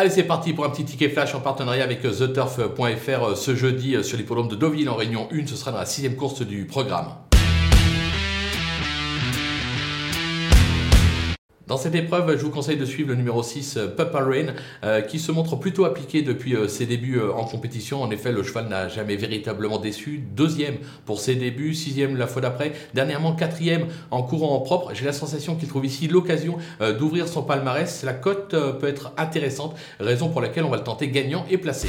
Allez, c'est parti pour un petit ticket flash en partenariat avec TheTurf.fr ce jeudi sur l'hippodrome de Deauville en Réunion 1. Ce sera dans la sixième course du programme. Dans cette épreuve, je vous conseille de suivre le numéro 6, Papa Rain, euh, qui se montre plutôt appliqué depuis euh, ses débuts euh, en compétition. En effet, le cheval n'a jamais véritablement déçu. Deuxième pour ses débuts, sixième la fois d'après, dernièrement quatrième en courant propre. J'ai la sensation qu'il trouve ici l'occasion d'ouvrir son palmarès. La cote peut être intéressante, raison pour laquelle on va le tenter gagnant et placé.